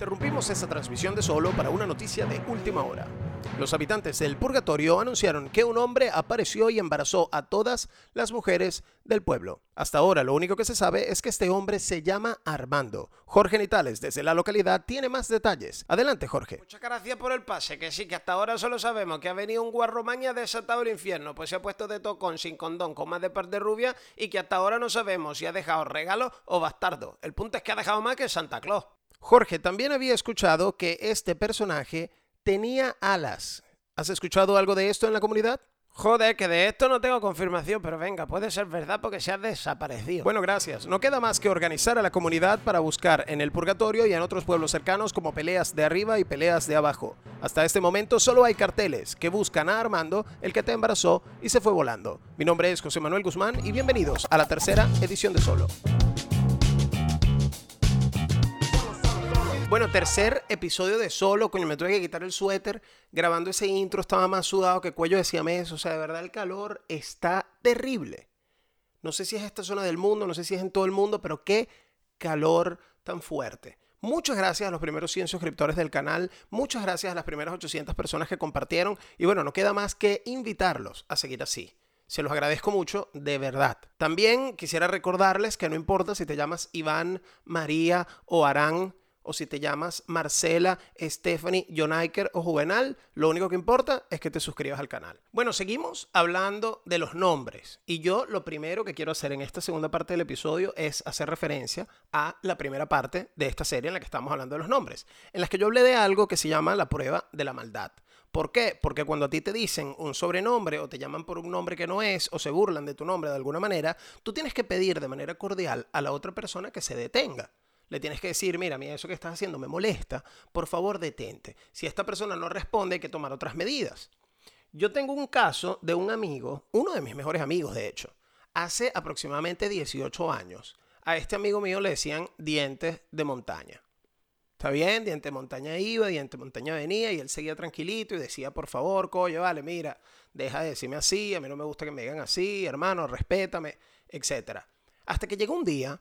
Interrumpimos esta transmisión de solo para una noticia de última hora. Los habitantes del purgatorio anunciaron que un hombre apareció y embarazó a todas las mujeres del pueblo. Hasta ahora lo único que se sabe es que este hombre se llama Armando. Jorge Nitales desde la localidad tiene más detalles. Adelante Jorge. Muchas gracias por el pase, que sí, que hasta ahora solo sabemos que ha venido un ha desatado el infierno, pues se ha puesto de tocón sin condón con más de par rubia y que hasta ahora no sabemos si ha dejado regalo o bastardo. El punto es que ha dejado más que Santa Claus. Jorge también había escuchado que este personaje tenía alas. ¿Has escuchado algo de esto en la comunidad? Joder, que de esto no tengo confirmación, pero venga, puede ser verdad porque se ha desaparecido. Bueno, gracias. No queda más que organizar a la comunidad para buscar en el purgatorio y en otros pueblos cercanos como peleas de arriba y peleas de abajo. Hasta este momento solo hay carteles que buscan a Armando, el que te embarazó y se fue volando. Mi nombre es José Manuel Guzmán y bienvenidos a la tercera edición de Solo. Bueno, tercer episodio de solo, coño, me tuve que quitar el suéter. Grabando ese intro estaba más sudado que cuello de siamés. O sea, de verdad el calor está terrible. No sé si es esta zona del mundo, no sé si es en todo el mundo, pero qué calor tan fuerte. Muchas gracias a los primeros 100 suscriptores del canal, muchas gracias a las primeras 800 personas que compartieron y bueno, no queda más que invitarlos a seguir así. Se los agradezco mucho, de verdad. También quisiera recordarles que no importa si te llamas Iván, María o Arán, o si te llamas Marcela, Stephanie, Jonaiker o Juvenal, lo único que importa es que te suscribas al canal. Bueno, seguimos hablando de los nombres. Y yo lo primero que quiero hacer en esta segunda parte del episodio es hacer referencia a la primera parte de esta serie en la que estamos hablando de los nombres, en la que yo hablé de algo que se llama la prueba de la maldad. ¿Por qué? Porque cuando a ti te dicen un sobrenombre o te llaman por un nombre que no es o se burlan de tu nombre de alguna manera, tú tienes que pedir de manera cordial a la otra persona que se detenga le tienes que decir, mira, mira, eso que estás haciendo me molesta, por favor detente. Si esta persona no responde, hay que tomar otras medidas. Yo tengo un caso de un amigo, uno de mis mejores amigos de hecho, hace aproximadamente 18 años. A este amigo mío le decían dientes de montaña. Está bien, diente de montaña iba, diente de montaña venía y él seguía tranquilito y decía, por favor, coño, vale, mira, deja de decirme así, a mí no me gusta que me digan así, hermano, respétame, etc. Hasta que llegó un día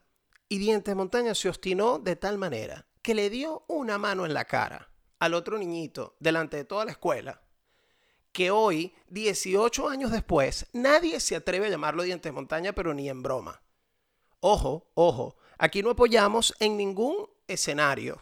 y Diente de Montaña se obstinó de tal manera que le dio una mano en la cara al otro niñito delante de toda la escuela, que hoy, 18 años después, nadie se atreve a llamarlo Diente de Montaña, pero ni en broma. Ojo, ojo, aquí no apoyamos en ningún escenario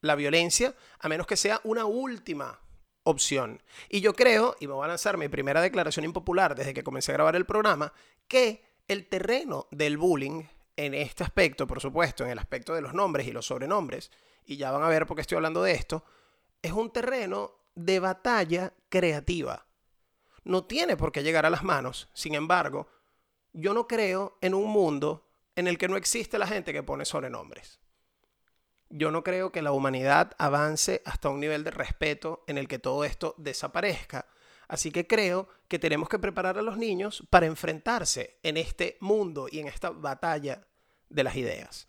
la violencia, a menos que sea una última opción. Y yo creo, y me voy a lanzar mi primera declaración impopular desde que comencé a grabar el programa, que el terreno del bullying en este aspecto, por supuesto, en el aspecto de los nombres y los sobrenombres, y ya van a ver por qué estoy hablando de esto, es un terreno de batalla creativa. No tiene por qué llegar a las manos, sin embargo, yo no creo en un mundo en el que no existe la gente que pone sobrenombres. Yo no creo que la humanidad avance hasta un nivel de respeto en el que todo esto desaparezca. Así que creo que tenemos que preparar a los niños para enfrentarse en este mundo y en esta batalla de las ideas.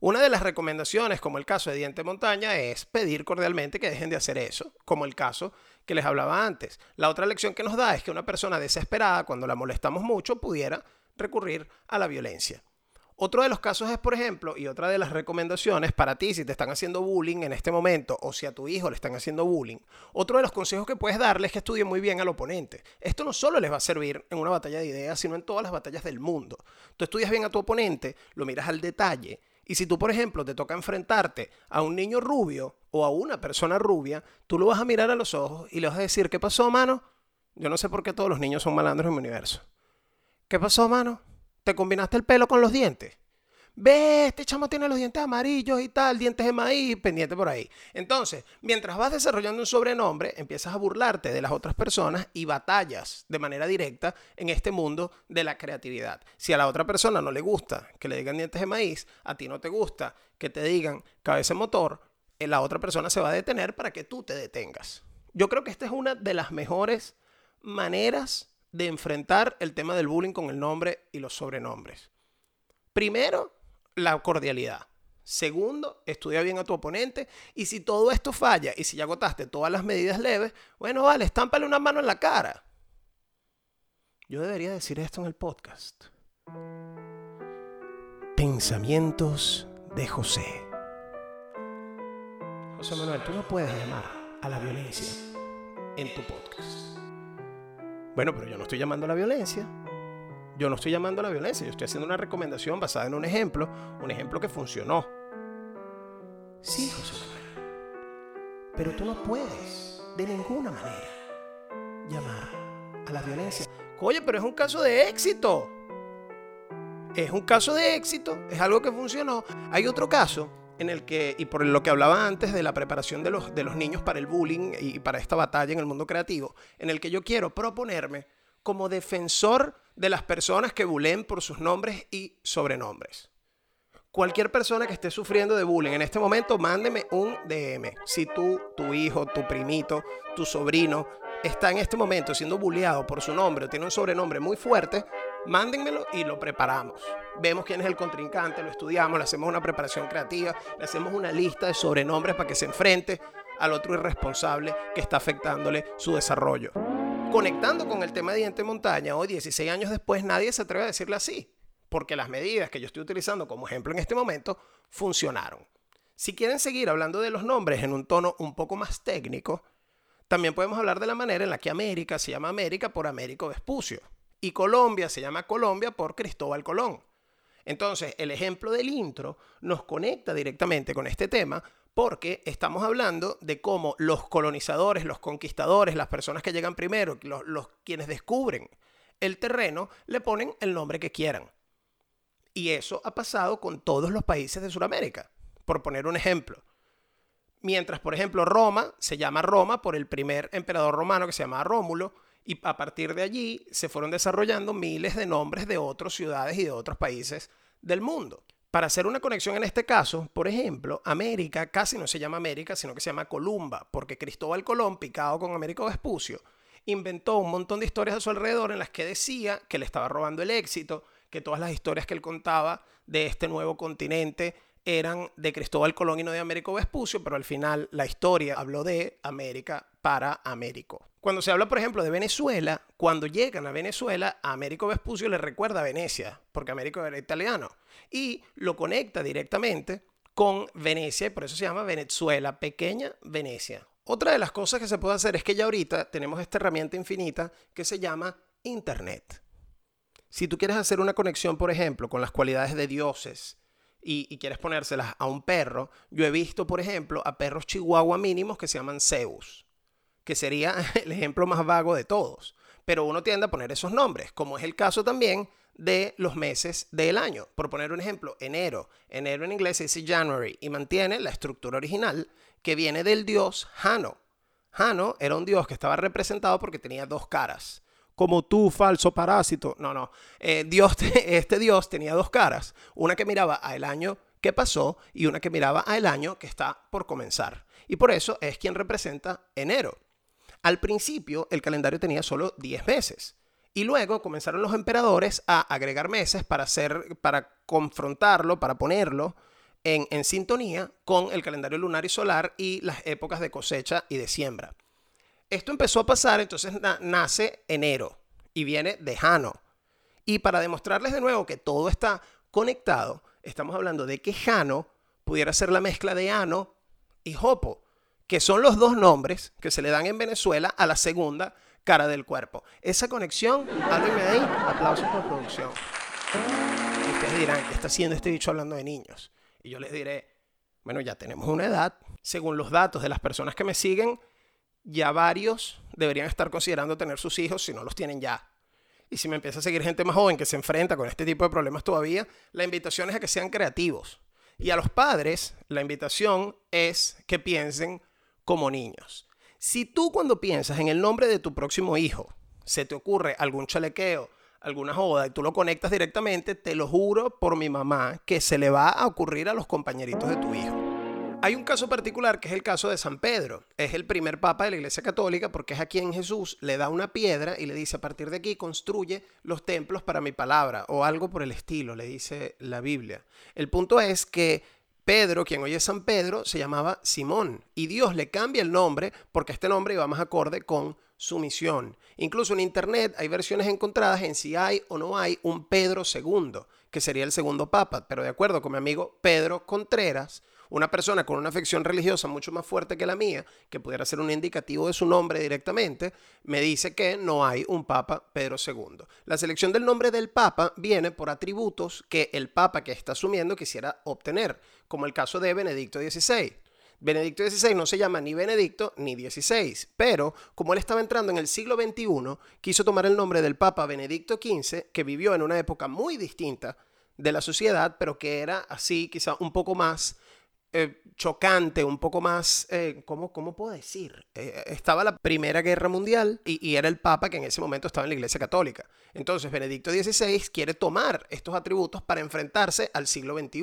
Una de las recomendaciones, como el caso de Diente Montaña, es pedir cordialmente que dejen de hacer eso, como el caso que les hablaba antes. La otra lección que nos da es que una persona desesperada, cuando la molestamos mucho, pudiera recurrir a la violencia. Otro de los casos es, por ejemplo, y otra de las recomendaciones para ti si te están haciendo bullying en este momento o si a tu hijo le están haciendo bullying, otro de los consejos que puedes darle es que estudie muy bien al oponente. Esto no solo les va a servir en una batalla de ideas, sino en todas las batallas del mundo. Tú estudias bien a tu oponente, lo miras al detalle, y si tú, por ejemplo, te toca enfrentarte a un niño rubio o a una persona rubia, tú lo vas a mirar a los ojos y le vas a decir, ¿qué pasó, mano? Yo no sé por qué todos los niños son malandros en mi universo. ¿Qué pasó, mano? ¿Te combinaste el pelo con los dientes? Ve, este chamo tiene los dientes amarillos y tal, dientes de maíz, pendiente por ahí. Entonces, mientras vas desarrollando un sobrenombre, empiezas a burlarte de las otras personas y batallas de manera directa en este mundo de la creatividad. Si a la otra persona no le gusta que le digan dientes de maíz, a ti no te gusta que te digan cabeza motor, eh, la otra persona se va a detener para que tú te detengas. Yo creo que esta es una de las mejores maneras de enfrentar el tema del bullying con el nombre y los sobrenombres. Primero, la cordialidad. Segundo, estudia bien a tu oponente. Y si todo esto falla y si ya agotaste todas las medidas leves, bueno, vale, estámpale una mano en la cara. Yo debería decir esto en el podcast. Pensamientos de José. José Manuel, tú no puedes llamar a la violencia en tu podcast. Bueno, pero yo no estoy llamando a la violencia. Yo no estoy llamando a la violencia, yo estoy haciendo una recomendación basada en un ejemplo, un ejemplo que funcionó. Sí, José Manuel. Pero tú no puedes, de ninguna manera, llamar a la violencia. Oye, pero es un caso de éxito. Es un caso de éxito, es algo que funcionó. Hay otro caso en el que, y por lo que hablaba antes de la preparación de los, de los niños para el bullying y para esta batalla en el mundo creativo, en el que yo quiero proponerme como defensor de las personas que bulen por sus nombres y sobrenombres. Cualquier persona que esté sufriendo de bullying en este momento, mándeme un DM. Si tú, tu hijo, tu primito, tu sobrino está en este momento siendo bulleado por su nombre o tiene un sobrenombre muy fuerte, mándenmelo y lo preparamos. Vemos quién es el contrincante, lo estudiamos, le hacemos una preparación creativa, le hacemos una lista de sobrenombres para que se enfrente al otro irresponsable que está afectándole su desarrollo. Conectando con el tema de diente montaña, hoy 16 años después nadie se atreve a decirle así, porque las medidas que yo estoy utilizando como ejemplo en este momento funcionaron. Si quieren seguir hablando de los nombres en un tono un poco más técnico, también podemos hablar de la manera en la que América se llama América por Américo Vespucio y Colombia se llama Colombia por Cristóbal Colón. Entonces, el ejemplo del intro nos conecta directamente con este tema porque estamos hablando de cómo los colonizadores, los conquistadores, las personas que llegan primero, los, los quienes descubren el terreno, le ponen el nombre que quieran. Y eso ha pasado con todos los países de Sudamérica, por poner un ejemplo. Mientras, por ejemplo, Roma se llama Roma por el primer emperador romano que se llamaba Rómulo, y a partir de allí se fueron desarrollando miles de nombres de otras ciudades y de otros países del mundo. Para hacer una conexión en este caso, por ejemplo, América casi no se llama América, sino que se llama Columba, porque Cristóbal Colón, picado con Américo Vespucio, inventó un montón de historias a su alrededor en las que decía que le estaba robando el éxito, que todas las historias que él contaba de este nuevo continente eran de Cristóbal Colón y no de Américo Vespucio, pero al final la historia habló de América para Américo. Cuando se habla, por ejemplo, de Venezuela, cuando llegan a Venezuela, a Américo Vespucio le recuerda a Venecia, porque Américo era italiano, y lo conecta directamente con Venecia, y por eso se llama Venezuela, pequeña Venecia. Otra de las cosas que se puede hacer es que ya ahorita tenemos esta herramienta infinita que se llama Internet. Si tú quieres hacer una conexión, por ejemplo, con las cualidades de dioses, y, quieres ponérselas a un perro, yo he visto, por ejemplo, a perros chihuahua mínimos que se llaman Zeus, que sería el ejemplo más vago de todos. Pero uno tiende a poner esos nombres, como es el caso también de los meses del año. Por poner un ejemplo, enero. Enero en inglés se dice January y mantiene la estructura original que viene del dios Jano. Jano era un dios que estaba representado porque tenía dos caras como tú, falso parásito. No, no. Eh, Dios, este Dios tenía dos caras. Una que miraba al año que pasó y una que miraba al año que está por comenzar. Y por eso es quien representa enero. Al principio el calendario tenía solo 10 meses. Y luego comenzaron los emperadores a agregar meses para, hacer, para confrontarlo, para ponerlo en, en sintonía con el calendario lunar y solar y las épocas de cosecha y de siembra. Esto empezó a pasar, entonces nace enero y viene de Jano. Y para demostrarles de nuevo que todo está conectado, estamos hablando de que Jano pudiera ser la mezcla de Ano y Jopo, que son los dos nombres que se le dan en Venezuela a la segunda cara del cuerpo. Esa conexión, háblenme ahí, aplausos por producción. Y ustedes dirán, ¿qué está haciendo este bicho hablando de niños? Y yo les diré, bueno, ya tenemos una edad. Según los datos de las personas que me siguen, ya varios deberían estar considerando tener sus hijos si no los tienen ya. Y si me empieza a seguir gente más joven que se enfrenta con este tipo de problemas todavía, la invitación es a que sean creativos. Y a los padres, la invitación es que piensen como niños. Si tú cuando piensas en el nombre de tu próximo hijo, se te ocurre algún chalequeo, alguna joda y tú lo conectas directamente, te lo juro por mi mamá que se le va a ocurrir a los compañeritos de tu hijo. Hay un caso particular que es el caso de San Pedro. Es el primer papa de la Iglesia Católica porque es a quien Jesús le da una piedra y le dice a partir de aquí construye los templos para mi palabra o algo por el estilo, le dice la Biblia. El punto es que Pedro, quien hoy es San Pedro, se llamaba Simón y Dios le cambia el nombre porque este nombre iba más acorde con su misión. Incluso en Internet hay versiones encontradas en si hay o no hay un Pedro II que sería el segundo papa, pero de acuerdo con mi amigo Pedro Contreras, una persona con una afección religiosa mucho más fuerte que la mía, que pudiera ser un indicativo de su nombre directamente, me dice que no hay un Papa Pedro II. La selección del nombre del Papa viene por atributos que el Papa que está asumiendo quisiera obtener, como el caso de Benedicto XVI. Benedicto XVI no se llama ni Benedicto ni XVI, pero como él estaba entrando en el siglo XXI, quiso tomar el nombre del Papa Benedicto XV, que vivió en una época muy distinta de la sociedad, pero que era así quizá un poco más eh, chocante, un poco más, eh, ¿cómo, puedo decir? Eh, estaba la Primera Guerra Mundial y, y, era el Papa que en ese momento estaba en la Iglesia Católica. Entonces Benedicto XVI quiere tomar estos atributos para enfrentarse al siglo XXI.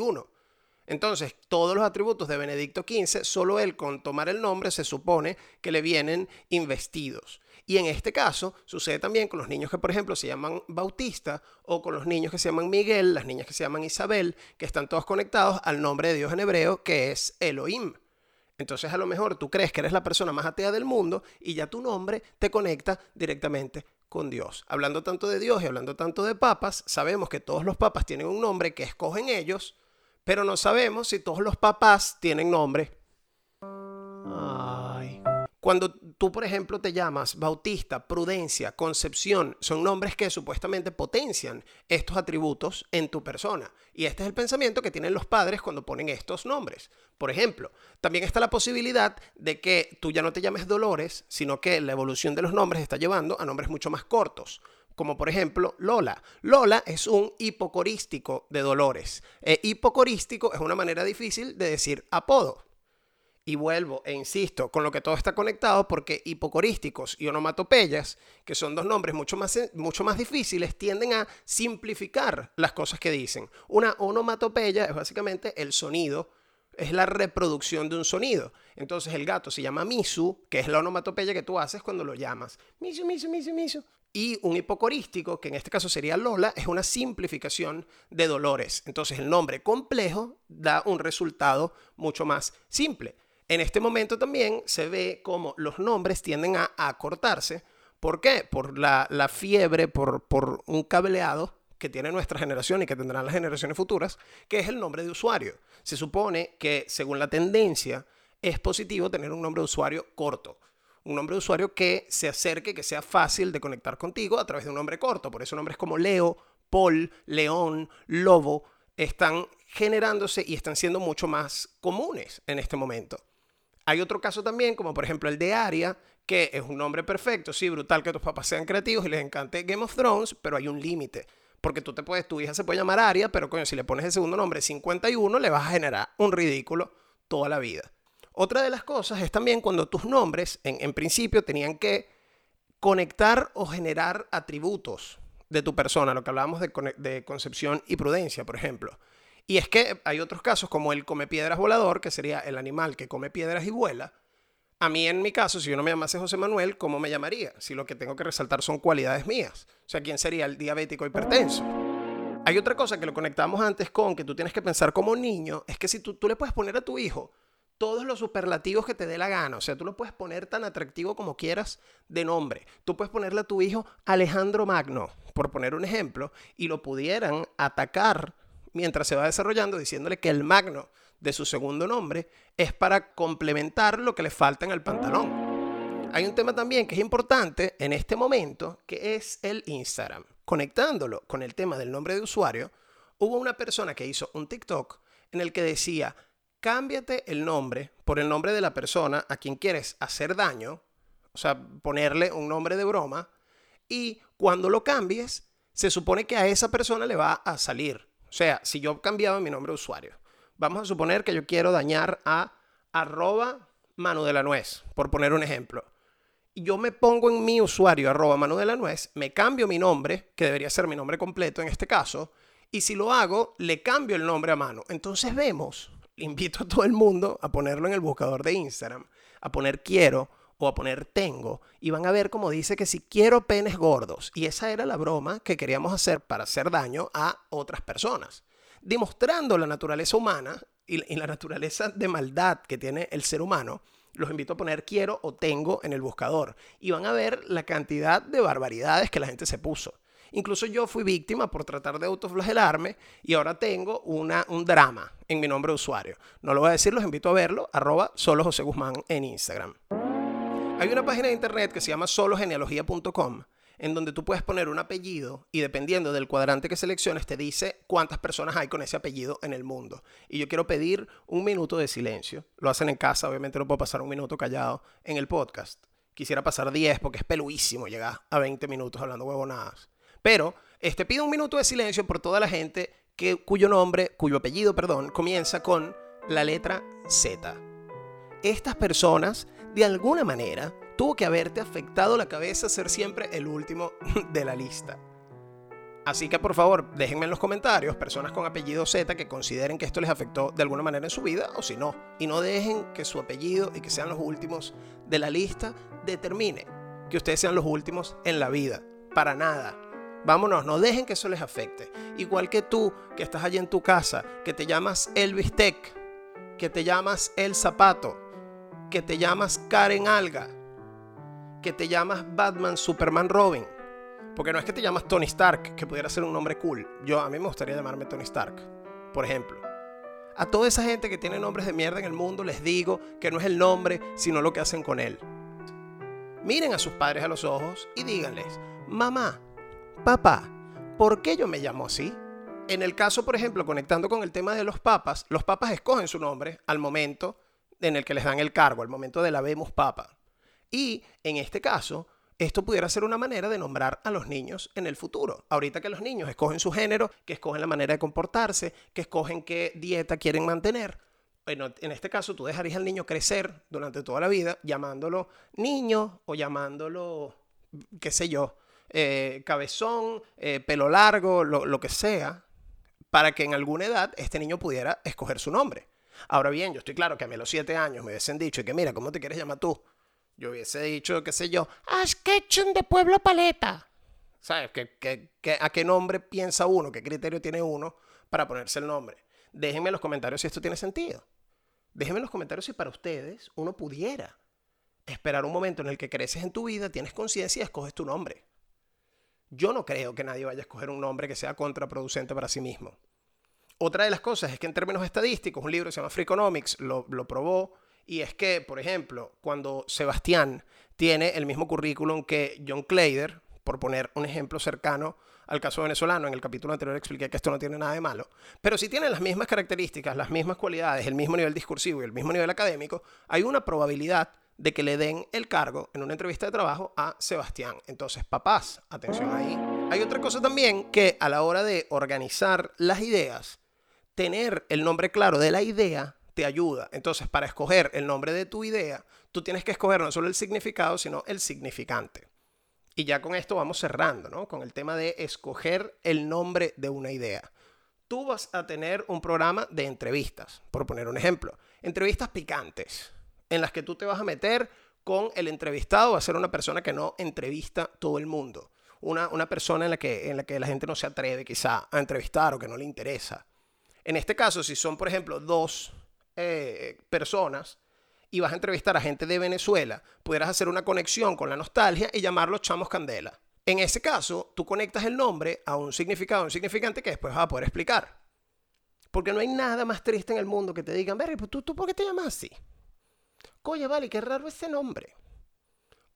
Entonces, todos los atributos de Benedicto XV, solo él con tomar el nombre se supone que le vienen investidos. Y en este caso sucede también con los niños que, por ejemplo, se llaman Bautista o con los niños que se llaman Miguel, las niñas que se llaman Isabel, que están todos conectados al nombre de Dios en hebreo, que es Elohim. Entonces a lo mejor tú crees que eres la persona más atea del mundo y ya tu nombre te conecta directamente con Dios. Hablando tanto de Dios y hablando tanto de papas, sabemos que todos los papas tienen un nombre que escogen ellos, pero no sabemos si todos los papás tienen nombre. Cuando tú, por ejemplo, te llamas Bautista, Prudencia, Concepción, son nombres que supuestamente potencian estos atributos en tu persona. Y este es el pensamiento que tienen los padres cuando ponen estos nombres. Por ejemplo, también está la posibilidad de que tú ya no te llames Dolores, sino que la evolución de los nombres está llevando a nombres mucho más cortos como por ejemplo Lola. Lola es un hipocorístico de Dolores. Eh, hipocorístico es una manera difícil de decir apodo. Y vuelvo e insisto con lo que todo está conectado porque hipocorísticos y onomatopeyas, que son dos nombres mucho más, mucho más difíciles, tienden a simplificar las cosas que dicen. Una onomatopeya es básicamente el sonido, es la reproducción de un sonido. Entonces el gato se llama Misu, que es la onomatopeya que tú haces cuando lo llamas. Misu, Misu, Misu, Misu. Y un hipocorístico, que en este caso sería Lola, es una simplificación de dolores. Entonces el nombre complejo da un resultado mucho más simple. En este momento también se ve como los nombres tienden a acortarse. ¿Por qué? Por la, fiebre, por, por un cableado que tiene nuestra generación y que tendrán las generaciones futuras, que es el nombre de usuario. Se supone que, según la tendencia, es positivo tener un nombre de usuario corto. Un nombre de usuario que se acerque, que sea fácil de conectar contigo a través de un nombre corto. Por eso nombres como Leo, Paul, León, Lobo están generándose y están siendo mucho más comunes en este momento. Hay otro caso también, como por ejemplo el de Aria, que es un nombre perfecto, sí, brutal que tus papás sean creativos y les encante Game of Thrones, pero hay un límite. Porque tú te puedes, tu hija se puede llamar Aria, pero coño, si le pones el segundo nombre 51, le vas a generar un ridículo toda la vida. Otra de las cosas es también cuando tus nombres, en, en principio, tenían que conectar o generar atributos de tu persona, lo que hablábamos de, de concepción y prudencia, por ejemplo. Y es que hay otros casos como el come piedras volador, que sería el animal que come piedras y vuela. A mí, en mi caso, si yo no me llamase José Manuel, ¿cómo me llamaría? Si lo que tengo que resaltar son cualidades mías. O sea, ¿quién sería el diabético hipertenso? Hay otra cosa que lo conectamos antes con que tú tienes que pensar como niño, es que si tú, tú le puedes poner a tu hijo todos los superlativos que te dé la gana. O sea, tú lo puedes poner tan atractivo como quieras de nombre. Tú puedes ponerle a tu hijo Alejandro Magno, por poner un ejemplo, y lo pudieran atacar mientras se va desarrollando diciéndole que el magno de su segundo nombre es para complementar lo que le falta en el pantalón. Hay un tema también que es importante en este momento, que es el Instagram. Conectándolo con el tema del nombre de usuario, hubo una persona que hizo un TikTok en el que decía, cámbiate el nombre por el nombre de la persona a quien quieres hacer daño, o sea, ponerle un nombre de broma, y cuando lo cambies, se supone que a esa persona le va a salir o sea, si yo cambiaba mi nombre de usuario, vamos a suponer que yo quiero dañar a arroba Manu de la Nuez, por poner un ejemplo. Y yo me pongo en mi usuario arroba Manu de la Nuez, me cambio mi nombre, que debería ser mi nombre completo en este caso, y si lo hago, le cambio el nombre a Manu. Entonces vemos, invito a todo el mundo a ponerlo en el buscador de Instagram, a poner quiero o a poner tengo y van a ver como dice que si quiero penes gordos. Y esa era la broma que queríamos hacer para hacer daño a otras personas. Demostrando la naturaleza humana y, la naturaleza de maldad que tiene el ser humano, los invito a poner quiero o tengo en el buscador y van a ver la cantidad de barbaridades que la gente se puso. Incluso yo fui víctima por tratar de autoflagelarme y ahora tengo una, un drama en mi nombre de usuario. No lo voy a decir, los invito a verlo, arroba solo José Guzmán en Instagram. Hay una página de internet que se llama sologenealogía.com en donde tú puedes poner un apellido y dependiendo del cuadrante que selecciones te dice cuántas personas hay con ese apellido en el mundo. Y yo quiero pedir un minuto de silencio. Lo hacen en casa, obviamente no puedo pasar un minuto callado en el podcast. Quisiera pasar 10 porque es peluísimo llegar a 20 minutos hablando huevonadas. Pero este pido un minuto de silencio por toda la gente que, cuyo nombre, cuyo apellido, perdón, comienza con la letra Z. Estas personas, de alguna manera, tuvo que haberte afectado la cabeza ser siempre el último de la lista. Así que por favor, déjenme en los comentarios personas con apellido Z que consideren que esto les afectó de alguna manera en su vida o si no. Y no dejen que su apellido y que sean los últimos de la lista determine que ustedes sean los últimos en la vida. Para nada. Vámonos, no dejen que eso les afecte. Igual que tú, que estás allí en tu casa, que te llamas Elvis Tech, que te llamas El Zapato, que te llamas Karen Alga, que te llamas Batman, Superman, Robin. Porque no es que te llamas Tony Stark, que pudiera ser un nombre cool. Yo a mí me gustaría llamarme Tony Stark, por ejemplo. A toda esa gente que tiene nombres de mierda en el mundo les digo que no es el nombre, sino lo que hacen con él. Miren a sus padres a los ojos y díganles, mamá, papá, ¿por qué yo me llamo así? En el caso, por ejemplo, conectando con el tema de los papas, los papas escogen su nombre al momento en el que les dan el cargo, al momento de la vemos papa. Y en este caso, esto pudiera ser una manera de nombrar a los niños en el futuro. Ahorita que los niños escogen su género, que escogen la manera de comportarse, que escogen qué dieta quieren mantener. Bueno, en este caso tú dejarías al niño crecer durante toda la vida llamándolo niño o llamándolo, qué sé yo, eh, cabezón, eh, pelo largo, lo, lo que sea, para que en alguna edad este niño pudiera escoger su nombre. Ahora bien, yo estoy claro que a mí a los siete años me hubiesen dicho que mira, ¿cómo te quieres llamar tú? Yo hubiese dicho, qué sé yo, Ash de Pueblo Paleta. ¿Sabes? ¿Qué, a qué nombre piensa uno? ¿Qué criterio tiene uno para ponerse el nombre? Déjenme en los comentarios si esto tiene sentido. Déjenme en los comentarios si para ustedes uno pudiera esperar un momento en el que creces en tu vida, tienes conciencia y escoges tu nombre. Yo no creo que nadie vaya a escoger un nombre que sea contraproducente para sí mismo. Otra de las cosas es que en términos estadísticos, un libro se llama Freakonomics lo, lo probó y es que, por ejemplo, cuando Sebastián tiene el mismo currículum que John Clayder, por poner un ejemplo cercano al caso venezolano, en el capítulo anterior expliqué que esto no tiene nada de malo, pero si tienen las mismas características, las mismas cualidades, el mismo nivel discursivo y el mismo nivel académico, hay una probabilidad de que le den el cargo en una entrevista de trabajo a Sebastián. Entonces, papás, atención ahí. Hay otra cosa también que a la hora de organizar las ideas, tener el nombre claro de la idea ayuda. Entonces, para escoger el nombre de tu idea, tú tienes que escoger no solo el significado, sino el significante. Y ya con esto vamos cerrando, ¿no? Con el tema de escoger el nombre de una idea. Tú vas a tener un programa de entrevistas, por poner un ejemplo. Entrevistas picantes, en las que tú te vas a meter con el entrevistado, va a ser una persona que no entrevista todo el mundo. Una, una persona en la, que, en la que la gente no se atreve quizá a entrevistar o que no le interesa. En este caso, si son, por ejemplo, dos eh, personas y vas a entrevistar a gente de Venezuela, pudieras hacer una conexión con la nostalgia y llamarlos Chamos Candela. En ese caso, tú conectas el nombre a un significado, un significante que después vas a poder explicar. Porque no hay nada más triste en el mundo que te digan, Berry, ¿tú, ¿tú por qué te llamas así? Coye, vale, qué raro ese nombre.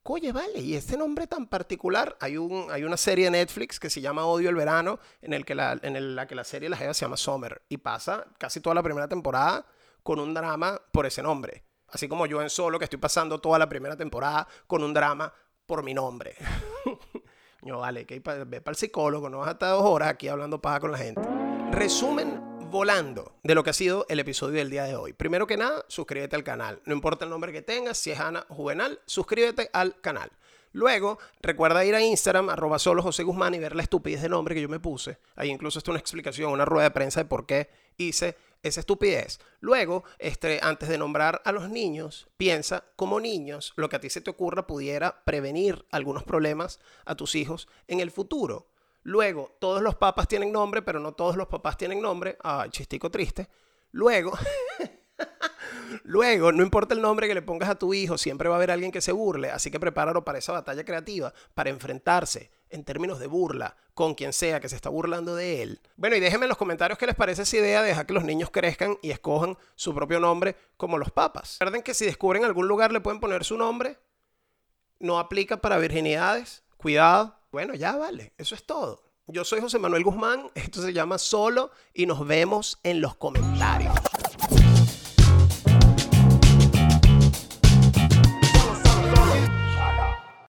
Coye, vale, y ese nombre tan particular, hay, un, hay una serie de Netflix que se llama Odio el Verano, en, el que la, en la que la serie la se llama Summer, y pasa casi toda la primera temporada con un drama por ese nombre. Así como yo en solo, que estoy pasando toda la primera temporada con un drama por mi nombre. yo, vale, que ve para el psicólogo, no vas a estar dos horas aquí hablando paja con la gente. Resumen volando de lo que ha sido el episodio del día de hoy. Primero que nada, suscríbete al canal. No importa el nombre que tengas, si es Ana Juvenal, suscríbete al canal. Luego, recuerda ir a Instagram, arroba solo José Guzmán y ver la estupidez de nombre que yo me puse. Ahí incluso está una explicación, una rueda de prensa de por qué hice esa estupidez. Luego, este, antes de nombrar a los niños, piensa como niños lo que a ti se te ocurra pudiera prevenir algunos problemas a tus hijos en el futuro. Luego, todos los papás tienen nombre, pero no todos los papás tienen nombre. Ay, chistico triste. Luego, Luego, no importa el nombre que le pongas a tu hijo, siempre va a haber alguien que se burle, así que prepáralo para esa batalla creativa, para enfrentarse en términos de burla con quien sea que se está burlando de él. Bueno, y déjenme en los comentarios qué les parece esa idea de dejar que los niños crezcan y escojan su propio nombre como los papas. Recuerden que si descubren algún lugar le pueden poner su nombre. No aplica para virginidades. Cuidado. Bueno, ya vale. Eso es todo. Yo soy José Manuel Guzmán. Esto se llama Solo y nos vemos en los comentarios.